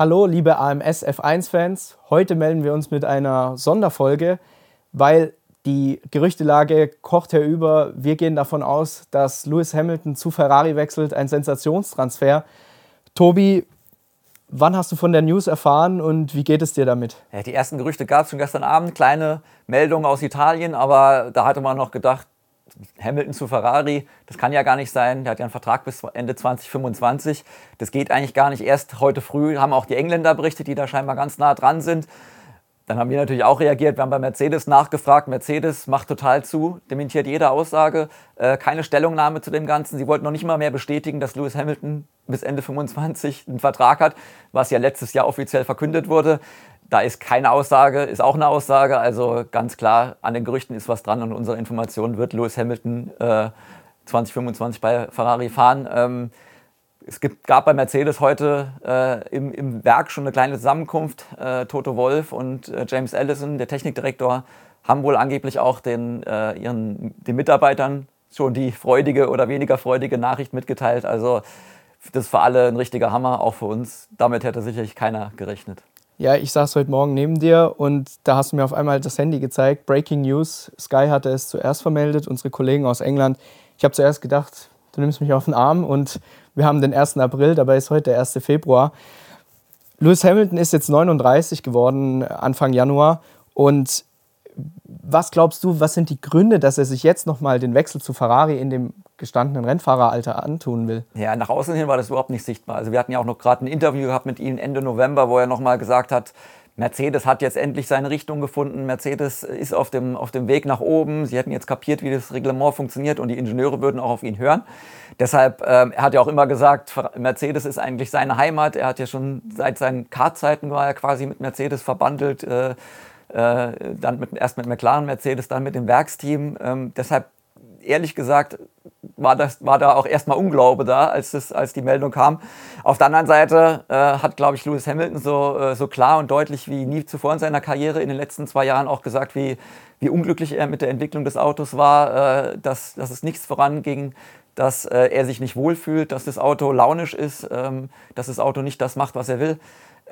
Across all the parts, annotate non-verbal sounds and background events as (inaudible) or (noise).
Hallo, liebe AMS F1-Fans. Heute melden wir uns mit einer Sonderfolge, weil die Gerüchtelage kocht herüber. Wir gehen davon aus, dass Lewis Hamilton zu Ferrari wechselt, ein Sensationstransfer. Tobi, wann hast du von der News erfahren und wie geht es dir damit? Ja, die ersten Gerüchte gab es schon gestern Abend, kleine Meldungen aus Italien, aber da hatte man noch gedacht, Hamilton zu Ferrari, das kann ja gar nicht sein. Der hat ja einen Vertrag bis Ende 2025. Das geht eigentlich gar nicht. Erst heute früh haben auch die Engländer berichtet, die da scheinbar ganz nah dran sind. Dann haben wir natürlich auch reagiert. Wir haben bei Mercedes nachgefragt. Mercedes macht total zu, dementiert jede Aussage, äh, keine Stellungnahme zu dem Ganzen. Sie wollten noch nicht mal mehr bestätigen, dass Lewis Hamilton bis Ende 25 einen Vertrag hat, was ja letztes Jahr offiziell verkündet wurde. Da ist keine Aussage, ist auch eine Aussage. Also ganz klar, an den Gerüchten ist was dran und unsere Information wird Lewis Hamilton äh, 2025 bei Ferrari fahren. Ähm, es gibt, gab bei Mercedes heute äh, im, im, Werk schon eine kleine Zusammenkunft. Äh, Toto Wolf und äh, James Allison, der Technikdirektor, haben wohl angeblich auch den, äh, ihren, den Mitarbeitern schon die freudige oder weniger freudige Nachricht mitgeteilt. Also das ist für alle ein richtiger Hammer, auch für uns. Damit hätte sicherlich keiner gerechnet ja, ich saß heute Morgen neben dir und da hast du mir auf einmal das Handy gezeigt. Breaking News. Sky hatte es zuerst vermeldet, unsere Kollegen aus England. Ich habe zuerst gedacht, du nimmst mich auf den Arm und wir haben den 1. April, dabei ist heute der 1. Februar. Lewis Hamilton ist jetzt 39 geworden, Anfang Januar. Und was glaubst du, was sind die Gründe, dass er sich jetzt nochmal den Wechsel zu Ferrari in dem gestandenen Rennfahreralter antun will? Ja, nach außen hin war das überhaupt nicht sichtbar. Also wir hatten ja auch noch gerade ein Interview gehabt mit ihm Ende November, wo er nochmal gesagt hat, Mercedes hat jetzt endlich seine Richtung gefunden. Mercedes ist auf dem, auf dem Weg nach oben. Sie hätten jetzt kapiert, wie das Reglement funktioniert und die Ingenieure würden auch auf ihn hören. Deshalb, äh, er hat ja auch immer gesagt, Mercedes ist eigentlich seine Heimat. Er hat ja schon seit seinen Kartzeiten war er quasi mit Mercedes verbandelt. Äh, äh, dann mit, erst mit McLaren, Mercedes, dann mit dem Werksteam. Ähm, deshalb, ehrlich gesagt, war, das, war da auch erstmal Unglaube da, als, das, als die Meldung kam. Auf der anderen Seite äh, hat, glaube ich, Lewis Hamilton so, äh, so klar und deutlich wie nie zuvor in seiner Karriere in den letzten zwei Jahren auch gesagt, wie, wie unglücklich er mit der Entwicklung des Autos war, äh, dass, dass es nichts voranging, dass äh, er sich nicht wohlfühlt, dass das Auto launisch ist, ähm, dass das Auto nicht das macht, was er will.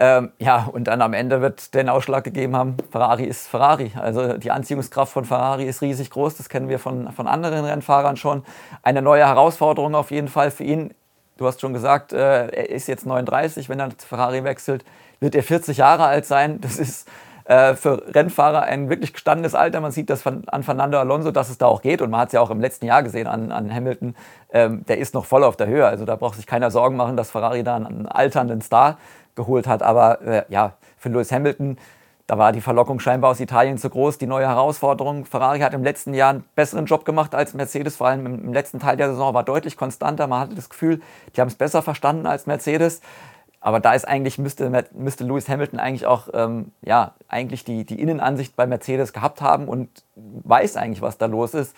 Ähm, ja, und dann am Ende wird den Ausschlag gegeben haben, Ferrari ist Ferrari. Also die Anziehungskraft von Ferrari ist riesig groß, das kennen wir von, von anderen Rennfahrern schon. Eine neue Herausforderung auf jeden Fall für ihn. Du hast schon gesagt, äh, er ist jetzt 39, wenn er zu Ferrari wechselt, wird er 40 Jahre alt sein. Das ist äh, für Rennfahrer ein wirklich gestandenes Alter. Man sieht das von, an Fernando Alonso, dass es da auch geht. Und man hat es ja auch im letzten Jahr gesehen an, an Hamilton. Ähm, der ist noch voll auf der Höhe. Also da braucht sich keiner Sorgen machen, dass Ferrari da einen alternden Star geholt hat. Aber äh, ja, für Lewis Hamilton, da war die Verlockung scheinbar aus Italien zu groß. Die neue Herausforderung. Ferrari hat im letzten Jahr einen besseren Job gemacht als Mercedes. Vor allem im, letzten Teil der Saison war deutlich konstanter. Man hatte das Gefühl, die haben es besser verstanden als Mercedes. Aber da ist eigentlich, müsste, müsste Lewis Hamilton eigentlich auch, ähm, ja, eigentlich die, die Innenansicht bei Mercedes gehabt haben und weiß eigentlich, was da los ist.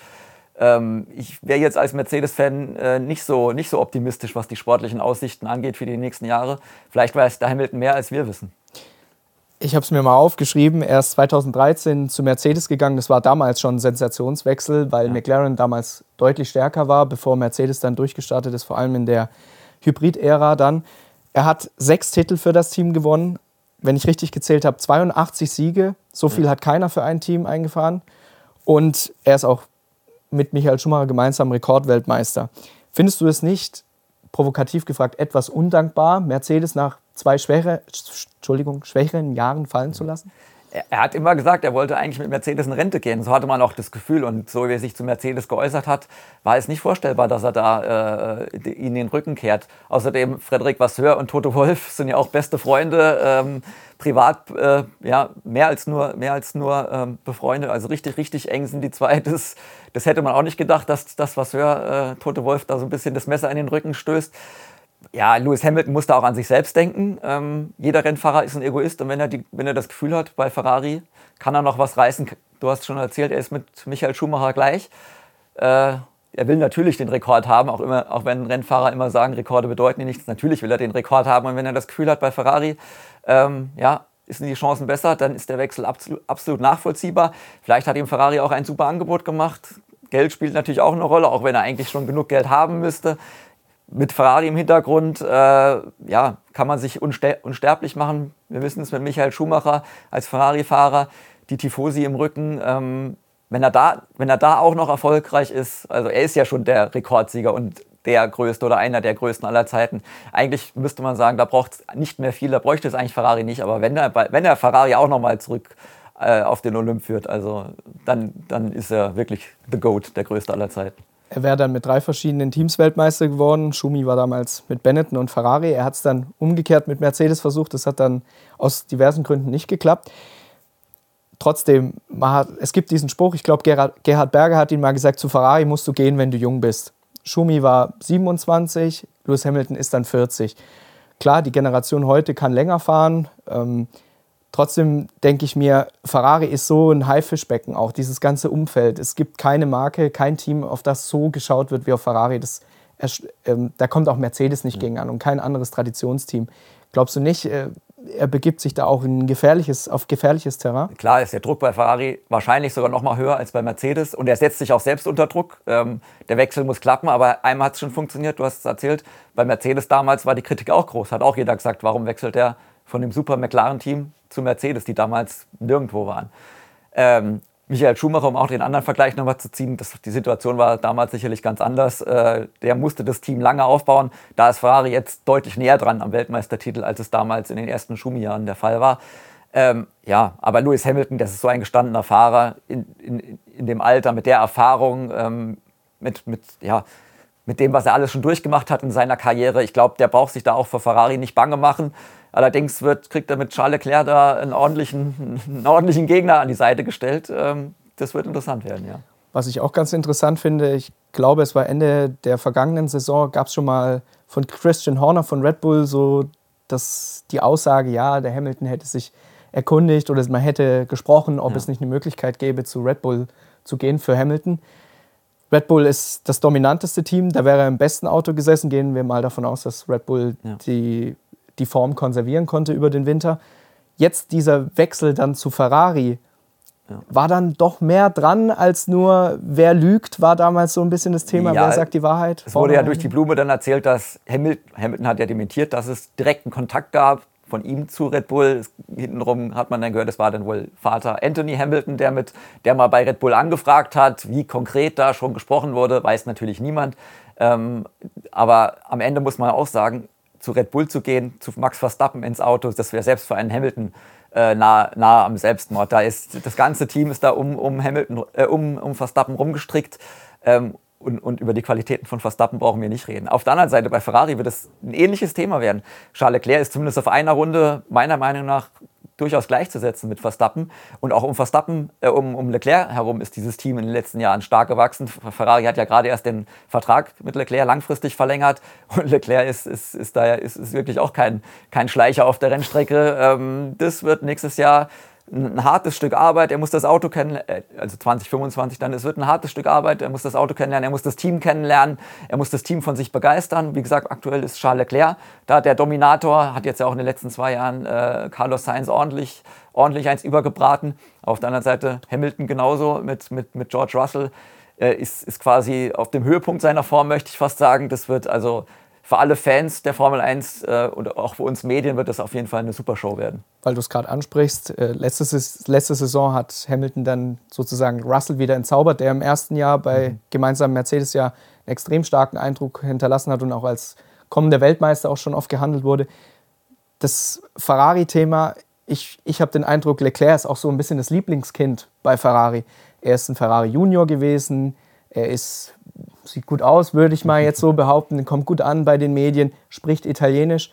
Ähm, ich wäre jetzt als Mercedes-Fan äh, nicht, so, nicht so optimistisch, was die sportlichen Aussichten angeht für die nächsten Jahre. Vielleicht weiß der Hamilton mehr, als wir wissen. Ich habe es mir mal aufgeschrieben. Er ist 2013 zu Mercedes gegangen. Das war damals schon ein Sensationswechsel, weil ja. McLaren damals deutlich stärker war, bevor Mercedes dann durchgestartet ist, vor allem in der Hybrid-Ära dann. Er hat sechs Titel für das Team gewonnen. Wenn ich richtig gezählt habe, 82 Siege. So viel hat keiner für ein Team eingefahren. Und er ist auch mit Michael Schumacher gemeinsam Rekordweltmeister. Findest du es nicht, provokativ gefragt, etwas undankbar, Mercedes nach zwei schwere, Entschuldigung, schwächeren Jahren fallen zu lassen? Er hat immer gesagt, er wollte eigentlich mit Mercedes in Rente gehen. So hatte man auch das Gefühl. Und so wie er sich zu Mercedes geäußert hat, war es nicht vorstellbar, dass er da äh, ihnen den Rücken kehrt. Außerdem, Frederik Vasseur und Toto Wolf sind ja auch beste Freunde. Ähm, privat äh, ja, mehr als nur, mehr als nur ähm, befreundet. Also richtig, richtig eng sind die zwei. Das, das hätte man auch nicht gedacht, dass das Vasseur äh, Toto Wolf da so ein bisschen das Messer in den Rücken stößt ja, Lewis Hamilton muss da auch an sich selbst denken. Ähm, jeder Rennfahrer ist ein Egoist und wenn er, die, wenn er das Gefühl hat, bei Ferrari kann er noch was reißen. Du hast schon erzählt, er ist mit Michael Schumacher gleich. Äh, er will natürlich den Rekord haben, auch, immer, auch wenn Rennfahrer immer sagen, Rekorde bedeuten nichts. Natürlich will er den Rekord haben und wenn er das Gefühl hat bei Ferrari, ähm, ja, sind die Chancen besser, dann ist der Wechsel absolut, absolut nachvollziehbar. Vielleicht hat ihm Ferrari auch ein super Angebot gemacht. Geld spielt natürlich auch eine Rolle, auch wenn er eigentlich schon genug Geld haben müsste mit Ferrari im Hintergrund, äh, ja, kann man sich unster unsterblich machen. Wir wissen es mit Michael Schumacher als Ferrari-Fahrer, die Tifosi im Rücken. Ähm, wenn, er da, wenn er da auch noch erfolgreich ist, also er ist ja schon der Rekordsieger und der größte oder einer der größten aller Zeiten. Eigentlich müsste man sagen, da braucht es nicht mehr viel, da bräuchte es eigentlich Ferrari nicht. Aber wenn er, wenn er Ferrari auch nochmal zurück äh, auf den Olymp führt, also dann, dann ist er wirklich the GOAT, der größte aller Zeiten. Er wäre dann mit drei verschiedenen Teams Weltmeister geworden. Schumi war damals mit Benetton und Ferrari. Er hat es dann umgekehrt mit Mercedes versucht. Das hat dann aus diversen Gründen nicht geklappt. Trotzdem, hat, es gibt diesen Spruch, ich glaube, Gerhard, Gerhard Berger hat ihn mal gesagt, zu Ferrari musst du gehen, wenn du jung bist. Schumi war 27, Lewis Hamilton ist dann 40. Klar, die Generation heute kann länger fahren. Ähm, trotzdem denke ich mir, Ferrari ist so ein Haifischbecken, auch dieses ganze Umfeld. Es gibt keine Marke, kein Team, auf das so geschaut wird wie auf Ferrari. Das, ähm, da kommt auch Mercedes nicht mhm. gegen an und kein anderes Traditionsteam. Glaubst du nicht, äh, er begibt sich da auch in gefährliches, auf gefährliches Terrain. Klar ist der Druck bei Ferrari wahrscheinlich sogar noch mal höher als bei Mercedes und er setzt sich auch selbst unter Druck. Ähm, der Wechsel muss klappen, aber einmal hat es schon funktioniert, du hast es erzählt. Bei Mercedes damals war die Kritik auch groß, hat auch jeder gesagt, warum wechselt er von dem super McLaren-Team zu Mercedes, die damals nirgendwo waren. Ähm, Michael Schumacher, um auch den anderen Vergleich nochmal zu ziehen, das, die Situation war damals sicherlich ganz anders. Äh, der musste das Team lange aufbauen. Da ist Ferrari jetzt deutlich näher dran am Weltmeistertitel, als es damals in den ersten Schumi-Jahren der Fall war. Ähm, ja, aber Lewis Hamilton, das ist so ein gestandener Fahrer in, in, in dem Alter, mit der Erfahrung, ähm, mit, mit, ja, mit dem, was er alles schon durchgemacht hat in seiner Karriere. Ich glaube, der braucht sich da auch vor Ferrari nicht bange machen. Allerdings wird, kriegt er mit Charles Leclerc da einen ordentlichen, einen ordentlichen Gegner an die Seite gestellt. Ähm, das wird interessant werden, ja. Was ich auch ganz interessant finde, ich glaube, es war Ende der vergangenen Saison, gab es schon mal von Christian Horner von Red Bull so dass die Aussage, ja, der Hamilton hätte sich erkundigt oder man hätte gesprochen, ob ja. es nicht eine Möglichkeit gäbe, zu Red Bull zu gehen für Hamilton. Red Bull ist das dominanteste Team, da wäre er im besten Auto gesessen. Gehen wir mal davon aus, dass Red Bull ja. die die Form konservieren konnte über den Winter. Jetzt dieser Wechsel dann zu Ferrari, ja. war dann doch mehr dran als nur, wer lügt, war damals so ein bisschen das Thema, ja, wer sagt die Wahrheit. Es wurde ja durch die Blume dann erzählt, dass Hamilton, Hamilton hat ja dementiert, dass es direkten Kontakt gab von ihm zu Red Bull. Hintenrum hat man dann gehört, es war dann wohl Vater Anthony Hamilton, der, mit, der mal bei Red Bull angefragt hat, wie konkret da schon gesprochen wurde, weiß natürlich niemand. Ähm, aber am Ende muss man auch sagen, zu Red Bull zu gehen, zu Max Verstappen ins Auto, das wäre selbst für einen Hamilton äh, nah, nah am Selbstmord. Da ist das ganze Team ist da um, um Hamilton, äh, um, um Verstappen rumgestrickt. Ähm, und, und, über die Qualitäten von Verstappen brauchen wir nicht reden. Auf der anderen Seite bei Ferrari wird es ein ähnliches Thema werden. Charles Leclerc ist zumindest auf einer Runde meiner Meinung nach durchaus gleichzusetzen mit Verstappen. Und auch um Verstappen, äh, um, um Leclerc herum ist dieses Team in den letzten Jahren stark gewachsen. Ferrari hat ja gerade erst den Vertrag mit Leclerc langfristig verlängert. (laughs) Und Leclerc ist, ist, ist da ist, ist wirklich auch kein, kein Schleicher auf der Rennstrecke. Ähm, das wird nächstes Jahr ein hartes Stück Arbeit, er muss das Auto kennenlernen, äh, also 2025 dann, es wird ein hartes Stück Arbeit, er muss das Auto kennenlernen, er muss das Team kennenlernen, er muss das Team von sich begeistern. Wie gesagt, aktuell ist Charles Leclerc da der Dominator, hat jetzt ja auch in den letzten zwei Jahren äh, Carlos Sainz ordentlich, ordentlich eins übergebraten. Auf der anderen Seite Hamilton genauso mit, mit, mit George Russell. Äh, ist, ist quasi auf dem Höhepunkt seiner Form, möchte ich fast sagen. Das wird also für alle Fans der Formel 1 äh, und auch für uns Medien wird das auf jeden Fall eine super Show werden. Weil du es gerade ansprichst, äh, letzte, letzte Saison hat Hamilton dann sozusagen Russell wieder entzaubert, der im ersten Jahr bei mhm. gemeinsamen Mercedes ja einen extrem starken Eindruck hinterlassen hat und auch als kommender Weltmeister auch schon oft gehandelt wurde. Das Ferrari-Thema, ich, ich habe den Eindruck, Leclerc ist auch so ein bisschen das Lieblingskind bei Ferrari. Er ist ein Ferrari Junior gewesen, er ist sieht gut aus, würde ich mal jetzt so behaupten, kommt gut an bei den Medien, spricht Italienisch.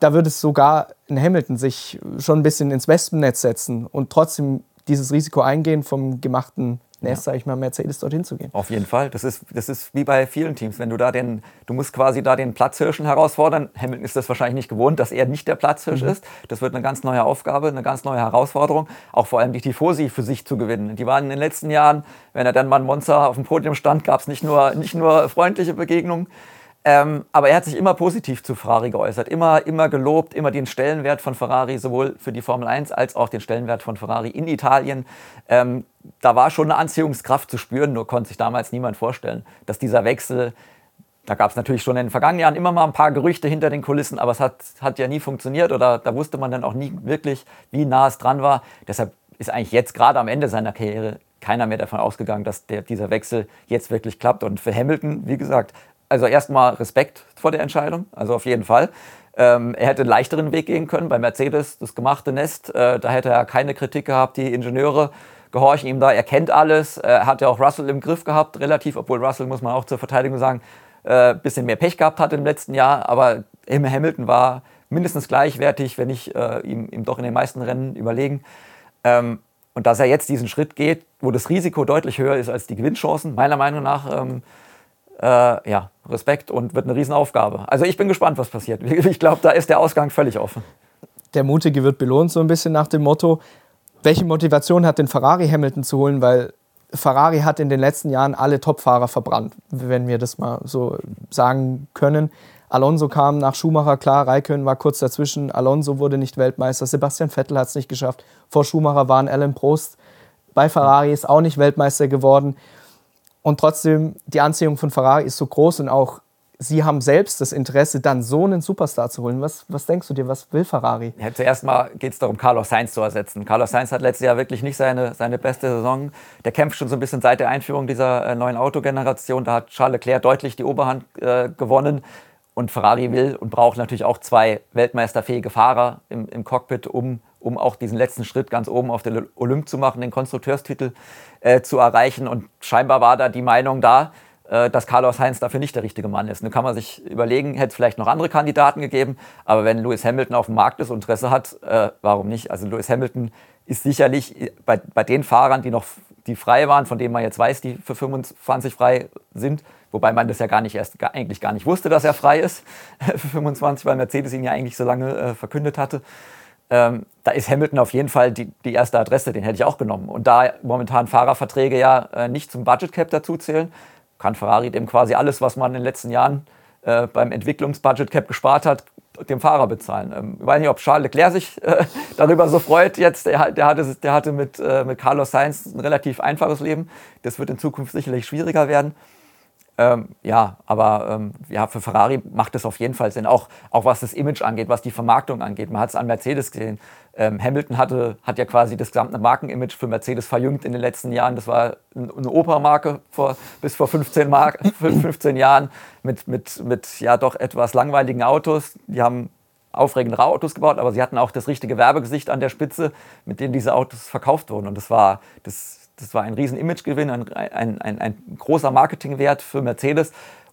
Da würde es sogar in Hamilton sich schon ein bisschen ins Wespennetz setzen und trotzdem dieses Risiko eingehen vom gemachten Nest, ja. sage ich mal, Mercedes dorthin zu gehen. Auf jeden Fall. Das ist, das ist wie bei vielen Teams. Wenn du da den, du musst quasi da den Platzhirschen herausfordern. Hamilton ist das wahrscheinlich nicht gewohnt, dass er nicht der Platzhirsch mhm. ist. Das wird eine ganz neue Aufgabe, eine ganz neue Herausforderung. Auch vor allem die Tifosi für sich zu gewinnen. Die waren in den letzten Jahren, wenn er dann mal ein Monster auf dem Podium stand, gab es nicht nur, nicht nur freundliche Begegnungen, ähm, aber er hat sich immer positiv zu Ferrari geäußert, immer, immer gelobt, immer den Stellenwert von Ferrari sowohl für die Formel 1 als auch den Stellenwert von Ferrari in Italien. Ähm, da war schon eine Anziehungskraft zu spüren, nur konnte sich damals niemand vorstellen, dass dieser Wechsel da gab es natürlich schon in den vergangenen Jahren immer mal ein paar Gerüchte hinter den Kulissen, aber es hat, hat ja nie funktioniert oder da wusste man dann auch nie wirklich, wie nah es dran war. Deshalb ist eigentlich jetzt gerade am Ende seiner Karriere keiner mehr davon ausgegangen, dass der, dieser Wechsel jetzt wirklich klappt. Und für Hamilton, wie gesagt, also erstmal Respekt vor der Entscheidung, also auf jeden Fall. Ähm, er hätte einen leichteren Weg gehen können bei Mercedes, das gemachte Nest. Äh, da hätte er keine Kritik gehabt. Die Ingenieure gehorchen ihm da. Er kennt alles. Er hat ja auch Russell im Griff gehabt, relativ, obwohl Russell, muss man auch zur Verteidigung sagen, ein äh, bisschen mehr Pech gehabt hat im letzten Jahr. Aber Hamilton war mindestens gleichwertig, wenn nicht äh, ihm, ihm doch in den meisten Rennen überlegen. Ähm, und dass er jetzt diesen Schritt geht, wo das Risiko deutlich höher ist als die Gewinnchancen, meiner Meinung nach, ähm, äh, ja, Respekt und wird eine Riesenaufgabe. Also ich bin gespannt, was passiert. (laughs) Ich glaube, da ist der Ausgang völlig offen. Der Mutige wird belohnt, so ein bisschen nach dem Motto. Welche Motivation hat den Ferrari Hamilton zu holen? Weil Ferrari hat in den letzten Jahren alle Topfahrer verbrannt, wenn wir das mal so sagen können. Alonso kam nach Schumacher, klar, Raikön war kurz dazwischen, Alonso wurde nicht Weltmeister, Sebastian Vettel hat es nicht geschafft. Vor Schumacher waren Alan Prost bei Ferrari, ist auch nicht Weltmeister geworden. Und trotzdem, die Anziehung von Ferrari ist so groß und auch sie haben selbst das Interesse, dann so einen Superstar zu holen. Was, was denkst du dir, was will Ferrari? Ja, zuerst mal geht es darum, Carlos Sainz zu ersetzen. Carlos Sainz hat letztes Jahr wirklich nicht seine, seine beste Saison. Der kämpft schon so ein bisschen seit der Einführung dieser äh, neuen Autogeneration. Da hat Charles Leclerc deutlich die Oberhand äh, gewonnen. Und Ferrari will und braucht natürlich auch zwei weltmeisterfähige Fahrer im, im Cockpit, um, um auch diesen letzten Schritt ganz oben auf den Olymp zu machen, den Konstrukteurstitel äh, zu erreichen. Und scheinbar war da die Meinung da, äh, dass Carlos Heinz dafür nicht der richtige Mann ist. Nun kann man sich überlegen, hätte es vielleicht noch andere Kandidaten gegeben, aber wenn Lewis Hamilton auf dem Markt ist und Interesse hat, äh, warum nicht? Also Lewis Hamilton ist sicherlich bei, bei den Fahrern, die noch die frei waren, von denen man jetzt weiß, die für 25 frei sind, Wobei man das ja gar nicht erst, gar, eigentlich gar nicht wusste, dass er frei ist (laughs) für 25, weil Mercedes ihn ja eigentlich so lange äh, verkündet hatte. Ähm, da ist Hamilton auf jeden Fall die, die erste Adresse, den hätte ich auch genommen. Und da momentan Fahrerverträge ja äh, nicht zum Budget Cap dazu zählen, kann Ferrari dem quasi alles, was man in den letzten Jahren äh, beim Entwicklungsbudget Cap gespart hat, dem Fahrer bezahlen. Ähm, ich weiß nicht, ob Charles Leclerc sich äh, (laughs) darüber so freut jetzt. Der, der hatte, der hatte mit, äh, mit Carlos Sainz ein relativ einfaches Leben. Das wird in Zukunft sicherlich schwieriger werden. Ähm, ja, aber ähm, ja, für Ferrari macht es auf jeden Fall Sinn, auch, auch was das Image angeht, was die Vermarktung angeht. Man hat es an Mercedes gesehen. Ähm, Hamilton hatte, hat ja quasi das gesamte Markenimage für Mercedes verjüngt in den letzten Jahren. Das war eine Opermarke vor, bis vor 15, Mark, (laughs) 15 Jahren mit, mit, mit ja doch etwas langweiligen Autos. Die haben aufregende Autos gebaut, aber sie hatten auch das richtige Werbegesicht an der Spitze, mit dem diese Autos verkauft wurden. Und das war das das war ein riesen Imagegewinn, ein, ein, ein, ein großer Marketingwert für Mercedes.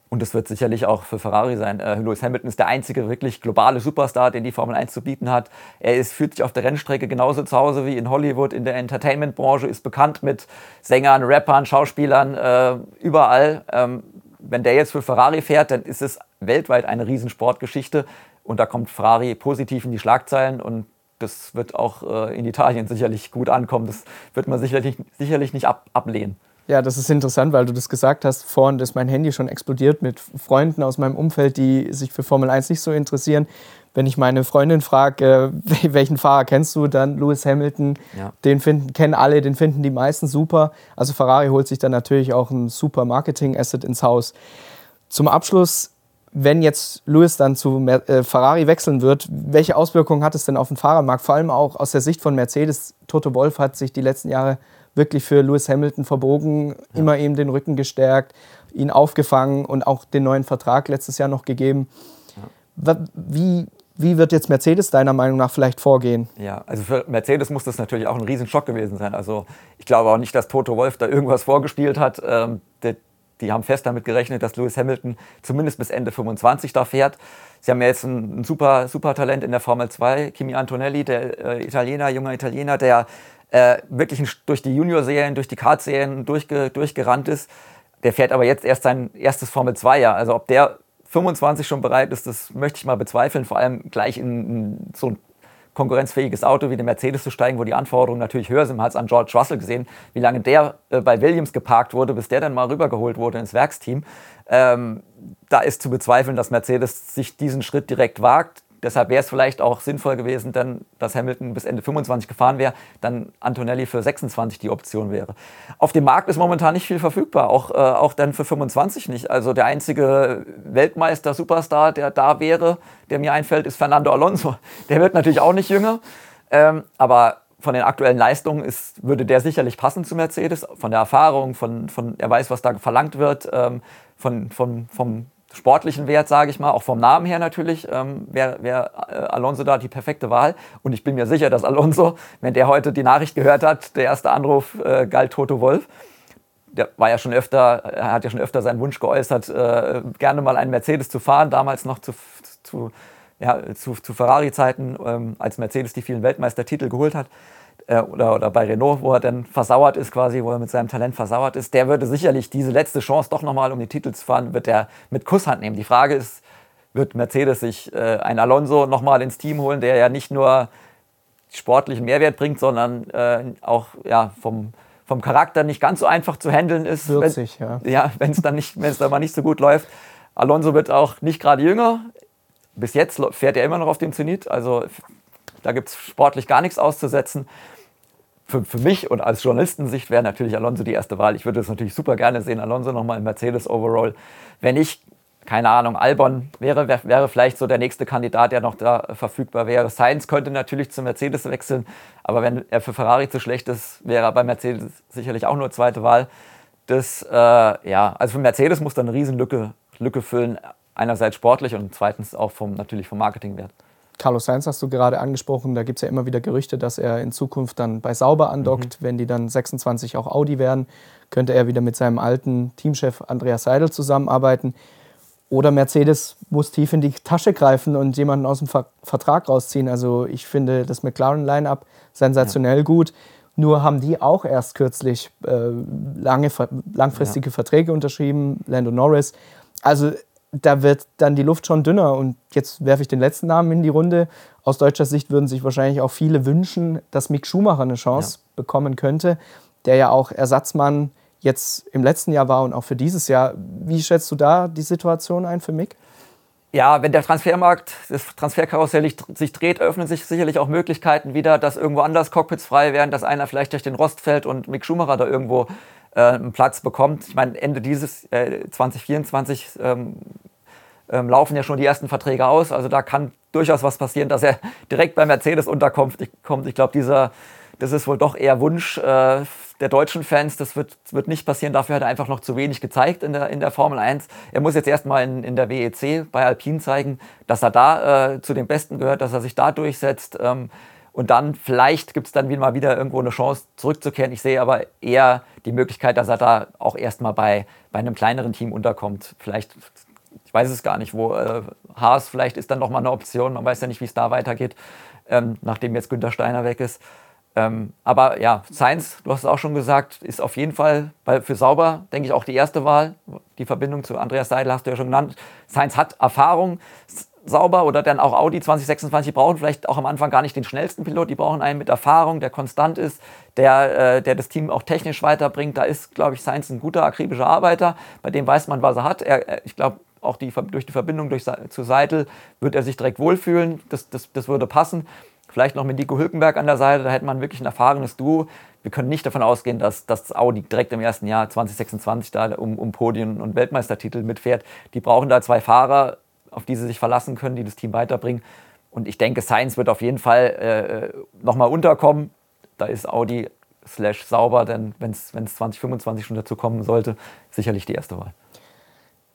Und das wird sicherlich auch für Ferrari sein. Äh, Lewis Hamilton ist der einzige wirklich globale Superstar, den die Formel 1 zu bieten hat. Er ist, fühlt sich auf der Rennstrecke genauso zu Hause wie in Hollywood, in der Entertainment-Branche, ist bekannt mit Sängern, Rappern, Schauspielern, äh, überall. Ähm, wenn der jetzt für Ferrari fährt, dann ist es weltweit eine Riesensportgeschichte. Und da kommt Ferrari positiv in die Schlagzeilen. Und das wird auch äh, in Italien sicherlich gut ankommen. Das wird man sicherlich, sicherlich nicht ab, ablehnen. Ja, das ist interessant, weil du das gesagt hast. Vorhin ist mein Handy schon explodiert mit Freunden aus meinem Umfeld, die sich für Formel 1 nicht so interessieren. Wenn ich meine Freundin frage, (laughs) äh, welchen Fahrer kennst du, dann Lewis Hamilton. Ja. Den finden, kennen alle, den finden die meisten super. Also Ferrari holt sich dann natürlich auch ein super Marketing-Asset ins Haus. Zum Abschluss wenn jetzt Lewis dann zu äh, Ferrari wechseln wird, welche Auswirkungen hat es denn auf den Fahrermarkt? Vor allem auch aus der Sicht von Mercedes. Toto Wolf hat sich die letzten Jahre wirklich für Lewis Hamilton verbogen, ja. immer ihm den Rücken gestärkt, ihn aufgefangen und auch den neuen Vertrag letztes Jahr noch gegeben. Ja. Wie, wie wird jetzt Mercedes deiner Meinung nach vielleicht vorgehen? Ja, also für Mercedes muss das natürlich auch ein Riesenschock gewesen sein. Also ich glaube auch nicht, dass Toto Wolf da irgendwas vorgespielt hat. Ähm, die haben fest damit gerechnet, dass Lewis Hamilton zumindest bis Ende 25 da fährt. Sie haben ja jetzt ein, ein super, super Talent in der Formel 2, Kimi Antonelli, der äh, Italiener, junger Italiener, der äh, wirklich durch die Junior-Serien, durch die Kart-Serien durchge, durchgerannt ist. Der fährt aber jetzt erst sein erstes Formel 2-Jahr. Also ob der 25 schon bereit ist, das möchte ich mal bezweifeln. Vor allem gleich in, in so ein konkurrenzfähiges Auto wie der Mercedes zu steigen, wo die Anforderungen natürlich höher sind. Man hat es an George Russell gesehen, wie lange der äh, bei Williams geparkt wurde, bis der dann mal rübergeholt wurde ins Werksteam. Ähm, da ist zu bezweifeln, dass Mercedes sich diesen Schritt direkt wagt. Deshalb wäre es vielleicht auch sinnvoll gewesen, dann, dass Hamilton bis Ende 25 gefahren wäre, dann Antonelli für 26 die Option wäre. Auf dem Markt ist momentan nicht viel verfügbar, auch, äh, auch dann für 25 nicht. Also der einzige Weltmeister-Superstar, der da wäre, der mir einfällt, ist Fernando Alonso. (laughs) Der wird natürlich auch nicht jünger, ähm, aber von den aktuellen Leistungen ist, würde der sicherlich passen zu Mercedes, von der Erfahrung, von, von er weiß, was da verlangt wird, ähm, von, von, vom sportlichen Wert, sage ich mal, auch vom Namen her natürlich, ähm, wäre wär, äh, Alonso da die perfekte Wahl. Und ich bin mir sicher, dass Alonso, wenn der heute die Nachricht gehört hat, der erste Anruf äh, galt Toto Wolf. Der war ja schon öfter, er hat ja schon öfter seinen Wunsch geäußert, äh, gerne mal einen Mercedes zu fahren, damals noch zu, zu, ja, zu, zu Ferrari-Zeiten, ähm, als Mercedes die vielen Weltmeistertitel geholt hat äh, oder, oder bei Renault, wo er dann versauert ist quasi, wo er mit seinem Talent versauert ist, der würde sicherlich diese letzte Chance doch nochmal um die Titel zu fahren, wird er mit Kusshand nehmen. Die Frage ist, wird Mercedes sich äh, ein Alonso nochmal ins Team holen, der ja nicht nur sportlichen Mehrwert bringt, sondern äh, auch ja, vom, vom Charakter nicht ganz so einfach zu handeln ist. 40, wenn, ja. Ja, wenn es dann, nicht, dann mal nicht so gut läuft. Alonso wird auch nicht gerade jünger. Bis jetzt fährt er immer noch auf dem Zenit. Also da gibt es sportlich gar nichts auszusetzen für, für mich und als Journalistensicht wäre natürlich Alonso die erste Wahl. Ich würde es natürlich super gerne sehen, Alonso nochmal im Mercedes Overall. Wenn ich, keine Ahnung, Albon wäre, wäre, vielleicht so der nächste Kandidat, der noch da verfügbar wäre. Sainz könnte natürlich zu Mercedes wechseln, aber wenn er für Ferrari zu schlecht ist, wäre er bei Mercedes sicherlich auch nur zweite Wahl. Das, äh, ja, also für Mercedes muss da eine Riesenlücke Lücke füllen, einerseits sportlich und zweitens auch vom, natürlich vom Marketingwert. Carlos Sainz hast du gerade angesprochen. Da gibt es ja immer wieder Gerüchte, dass er in Zukunft dann bei Sauber andockt. Mhm. Wenn die dann 26 auch Audi werden, könnte er wieder mit seinem alten Teamchef Andreas Seidel zusammenarbeiten. Oder Mercedes muss tief in die Tasche greifen und jemanden aus dem Ver Vertrag rausziehen. Also ich finde das McLaren-Line-Up sensationell ja. gut. Nur haben die auch erst kürzlich äh, lange, langfristige ja. Verträge unterschrieben, Lando Norris. Also da wird dann die Luft schon dünner. Und jetzt werfe ich den letzten Namen in die Runde. Aus deutscher Sicht würden sich wahrscheinlich auch viele wünschen, dass Mick Schumacher eine Chance ja. bekommen könnte, der ja auch Ersatzmann jetzt im letzten Jahr war und auch für dieses Jahr. Wie schätzt du da die Situation ein für Mick? Ja, wenn der Transfermarkt, das Transferkarussell sich dreht, öffnen sich sicherlich auch Möglichkeiten wieder, dass irgendwo anders Cockpits frei werden, dass einer vielleicht durch den Rost fällt und Mick Schumacher da irgendwo äh, einen Platz bekommt. Ich meine, Ende dieses äh, 2024 ähm, ähm, laufen ja schon die ersten Verträge aus. Also da kann durchaus was passieren, dass er (laughs) direkt bei Mercedes unterkommt. Ich, ich glaube, das ist wohl doch eher Wunsch äh, der deutschen Fans. Das wird, wird nicht passieren. Dafür hat er einfach noch zu wenig gezeigt in der, in der Formel 1. Er muss jetzt erstmal in, in der WEC bei Alpine zeigen, dass er da äh, zu den Besten gehört, dass er sich da durchsetzt. Ähm, und dann vielleicht gibt es dann wieder mal wieder irgendwo eine Chance zurückzukehren. Ich sehe aber eher die Möglichkeit, dass er da auch erstmal bei, bei einem kleineren Team unterkommt. Vielleicht, ich weiß es gar nicht, wo äh, Haas vielleicht ist dann noch mal eine Option. Man weiß ja nicht, wie es da weitergeht, ähm, nachdem jetzt Günter Steiner weg ist. Ähm, aber ja, Sainz, du hast es auch schon gesagt, ist auf jeden Fall bei, für Sauber, denke ich, auch die erste Wahl. Die Verbindung zu Andreas Seidel hast du ja schon genannt. Sainz hat Erfahrung sauber oder dann auch Audi 2026 brauchen vielleicht auch am Anfang gar nicht den schnellsten Pilot, die brauchen einen mit Erfahrung, der konstant ist, der, äh, der das Team auch technisch weiterbringt. Da ist, glaube ich, Sainz ein guter, akribischer Arbeiter, bei dem weiß man, was er hat. Er, ich glaube, auch die, durch die Verbindung durch, zu Seidel wird er sich direkt wohlfühlen, das, das, das würde passen. Vielleicht noch mit Nico Hülkenberg an der Seite, da hätte man wirklich ein erfahrenes Duo. Wir können nicht davon ausgehen, dass, dass Audi direkt im ersten Jahr 2026 da um, um Podien und Weltmeistertitel mitfährt. Die brauchen da zwei Fahrer, auf die sie sich verlassen können, die das Team weiterbringen. Und ich denke, Sainz wird auf jeden Fall äh, nochmal unterkommen. Da ist Audi slash sauber, denn wenn es 2025 schon dazu kommen sollte, sicherlich die erste Wahl.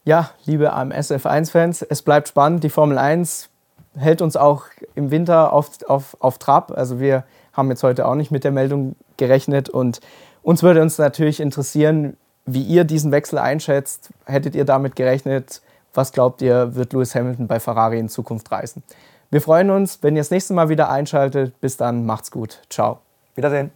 Ja, liebe AMS F1-Fans, es bleibt spannend. Die Formel 1 hält uns auch im Winter auf, auf, auf Trab. Also wir haben jetzt heute auch nicht mit der Meldung gerechnet und uns würde uns natürlich interessieren, wie ihr diesen Wechsel einschätzt. Hättet ihr damit gerechnet? Was glaubt ihr, wird Lewis Hamilton bei Ferrari in Zukunft reisen? Wir freuen uns, wenn ihr das nächste Mal wieder einschaltet. Bis dann, macht's gut. Ciao. Wiedersehen.